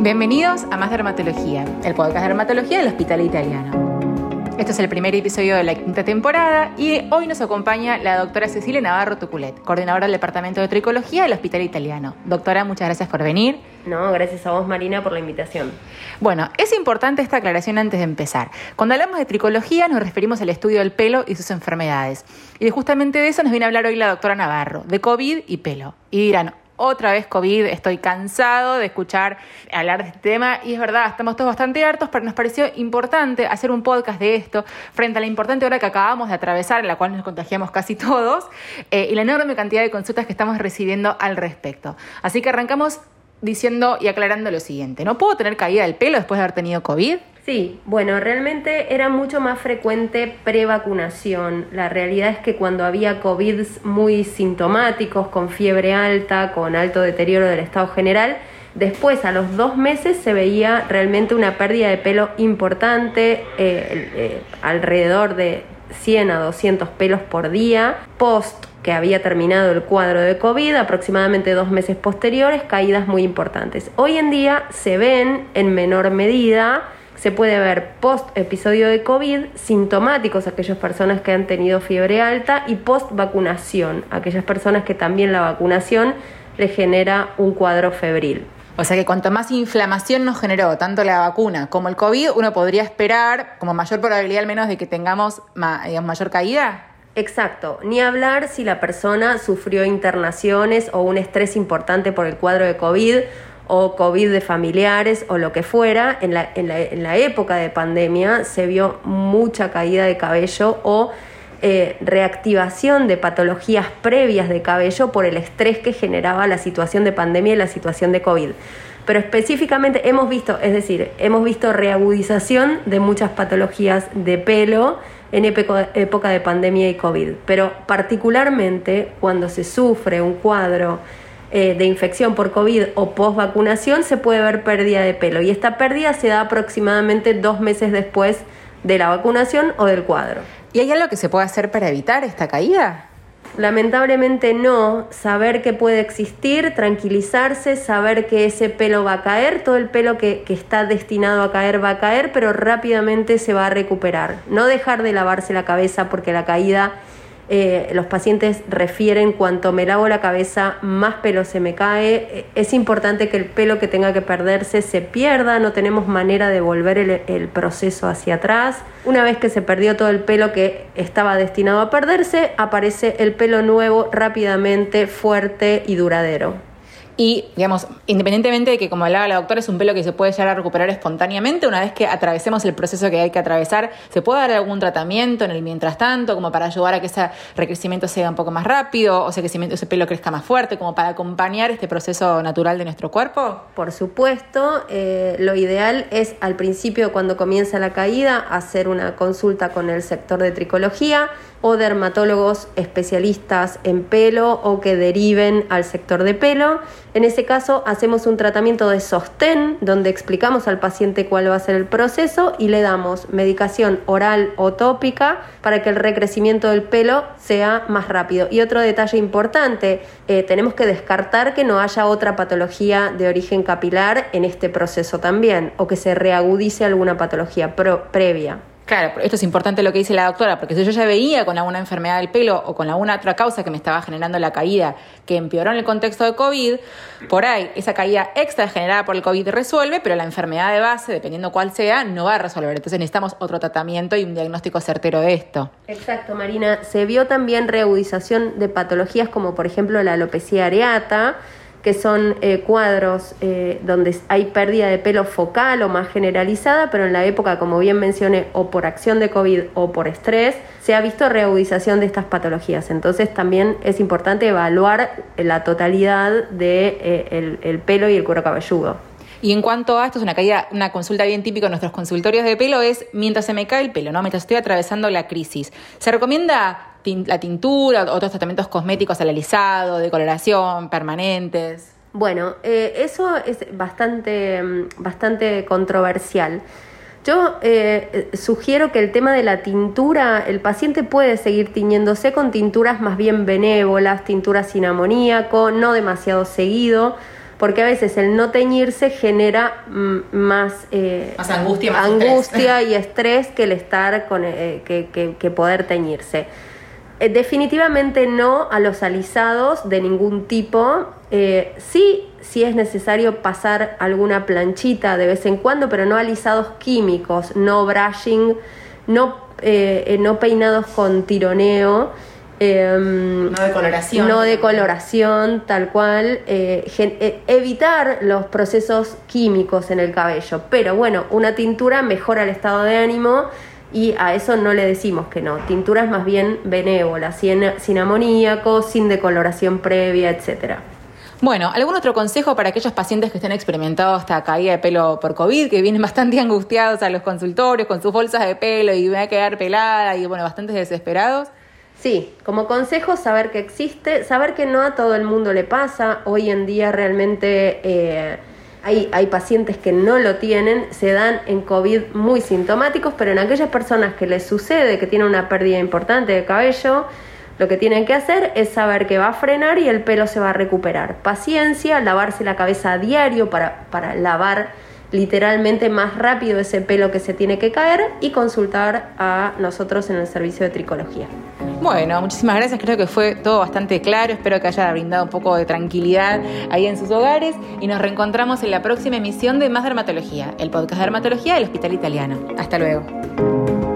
Bienvenidos a Más Dermatología, el podcast de dermatología del Hospital Italiano. Este es el primer episodio de la quinta temporada y hoy nos acompaña la doctora Cecilia Navarro Tuculet, coordinadora del Departamento de Tricología del Hospital Italiano. Doctora, muchas gracias por venir. No, gracias a vos Marina por la invitación. Bueno, es importante esta aclaración antes de empezar. Cuando hablamos de tricología nos referimos al estudio del pelo y sus enfermedades. Y justamente de eso nos viene a hablar hoy la doctora Navarro, de COVID y pelo. Y dirán, otra vez COVID, estoy cansado de escuchar hablar de este tema y es verdad, estamos todos bastante hartos, pero nos pareció importante hacer un podcast de esto frente a la importante hora que acabamos de atravesar, en la cual nos contagiamos casi todos, eh, y la enorme cantidad de consultas que estamos recibiendo al respecto. Así que arrancamos diciendo y aclarando lo siguiente, ¿no puedo tener caída del pelo después de haber tenido COVID? Sí, bueno, realmente era mucho más frecuente prevacunación. La realidad es que cuando había COVID muy sintomáticos, con fiebre alta, con alto deterioro del estado general, después a los dos meses se veía realmente una pérdida de pelo importante, eh, eh, alrededor de 100 a 200 pelos por día, post que había terminado el cuadro de COVID, aproximadamente dos meses posteriores, caídas muy importantes. Hoy en día se ven en menor medida, se puede ver post episodio de COVID, sintomáticos aquellas personas que han tenido fiebre alta y post vacunación, aquellas personas que también la vacunación le genera un cuadro febril. O sea que cuanto más inflamación nos generó tanto la vacuna como el COVID, uno podría esperar como mayor probabilidad al menos de que tengamos mayor caída. Exacto, ni hablar si la persona sufrió internaciones o un estrés importante por el cuadro de COVID o COVID de familiares o lo que fuera, en la, en la, en la época de pandemia se vio mucha caída de cabello o eh, reactivación de patologías previas de cabello por el estrés que generaba la situación de pandemia y la situación de COVID. Pero específicamente hemos visto, es decir, hemos visto reagudización de muchas patologías de pelo en época de pandemia y COVID. Pero particularmente cuando se sufre un cuadro eh, de infección por COVID o post vacunación se puede ver pérdida de pelo y esta pérdida se da aproximadamente dos meses después de la vacunación o del cuadro. ¿Y hay algo que se puede hacer para evitar esta caída? Lamentablemente no, saber que puede existir, tranquilizarse, saber que ese pelo va a caer, todo el pelo que, que, está destinado a caer va a caer, pero rápidamente se va a recuperar. No dejar de lavarse la cabeza porque la caída eh, los pacientes refieren cuanto me lavo la cabeza más pelo se me cae. Eh, es importante que el pelo que tenga que perderse se pierda, no tenemos manera de volver el, el proceso hacia atrás. Una vez que se perdió todo el pelo que estaba destinado a perderse, aparece el pelo nuevo rápidamente, fuerte y duradero. Y, digamos, independientemente de que, como hablaba la doctora, es un pelo que se puede llegar a recuperar espontáneamente, una vez que atravesemos el proceso que hay que atravesar, ¿se puede dar algún tratamiento en el mientras tanto, como para ayudar a que ese recrecimiento sea un poco más rápido, o ese, crecimiento, ese pelo crezca más fuerte, como para acompañar este proceso natural de nuestro cuerpo? Por supuesto, eh, lo ideal es al principio, cuando comienza la caída, hacer una consulta con el sector de tricología o dermatólogos especialistas en pelo o que deriven al sector de pelo. En ese caso hacemos un tratamiento de sostén donde explicamos al paciente cuál va a ser el proceso y le damos medicación oral o tópica para que el recrecimiento del pelo sea más rápido. Y otro detalle importante, eh, tenemos que descartar que no haya otra patología de origen capilar en este proceso también o que se reagudice alguna patología previa. Claro, esto es importante lo que dice la doctora, porque si yo ya veía con alguna enfermedad del pelo o con alguna otra causa que me estaba generando la caída que empeoró en el contexto de COVID, por ahí esa caída extra generada por el COVID resuelve, pero la enfermedad de base, dependiendo cuál sea, no va a resolver. Entonces necesitamos otro tratamiento y un diagnóstico certero de esto. Exacto, Marina. Se vio también reagudización de patologías como por ejemplo la alopecia areata, que son eh, cuadros eh, donde hay pérdida de pelo focal o más generalizada, pero en la época, como bien mencioné, o por acción de COVID o por estrés, se ha visto reagudización de estas patologías. Entonces también es importante evaluar la totalidad del de, eh, el pelo y el cuero cabelludo. Y en cuanto a esto, es una caída, una consulta bien típica en nuestros consultorios de pelo, es mientras se me cae el pelo, ¿no? Mientras estoy atravesando la crisis. ¿Se recomienda la tintura, otros tratamientos cosméticos al alisado, de coloración, permanentes. Bueno, eh, eso es bastante, mm, bastante controversial. Yo eh, sugiero que el tema de la tintura, el paciente puede seguir tiñéndose con tinturas más bien benévolas, tinturas sin amoníaco, no demasiado seguido, porque a veces el no teñirse genera mm, más, eh, más angustia, más angustia y estrés que el estar con eh, que, poder teñirse. Eh, definitivamente no a los alisados de ningún tipo. sí, sí es necesario pasar alguna planchita de vez en cuando, pero no alisados químicos, no brushing, no, no peinados con tironeo. Em, no de coloración. No de coloración, tal cual. Eh, eh, evitar los procesos químicos en el cabello. Pero bueno, una tintura mejora el estado de ánimo y a eso no le decimos que no. Tinturas más bien benévolas, sin, sin amoníaco, sin decoloración previa, etcétera. Bueno, ¿algún otro consejo para aquellos pacientes que estén experimentando esta caída de pelo por COVID, que vienen bastante angustiados a los consultorios con sus bolsas de pelo y va a quedar pelada y bueno, bastante desesperados? Sí, como consejo saber que existe, saber que no a todo el mundo le pasa. Hoy en día realmente eh, hay, hay pacientes que no lo tienen, se dan en COVID muy sintomáticos, pero en aquellas personas que les sucede, que tienen una pérdida importante de cabello, lo que tienen que hacer es saber que va a frenar y el pelo se va a recuperar. Paciencia, lavarse la cabeza a diario para, para lavar literalmente más rápido ese pelo que se tiene que caer y consultar a nosotros en el servicio de tricología. Bueno, muchísimas gracias. Creo que fue todo bastante claro. Espero que haya brindado un poco de tranquilidad ahí en sus hogares. Y nos reencontramos en la próxima emisión de Más Dermatología, el podcast de dermatología del Hospital Italiano. Hasta luego.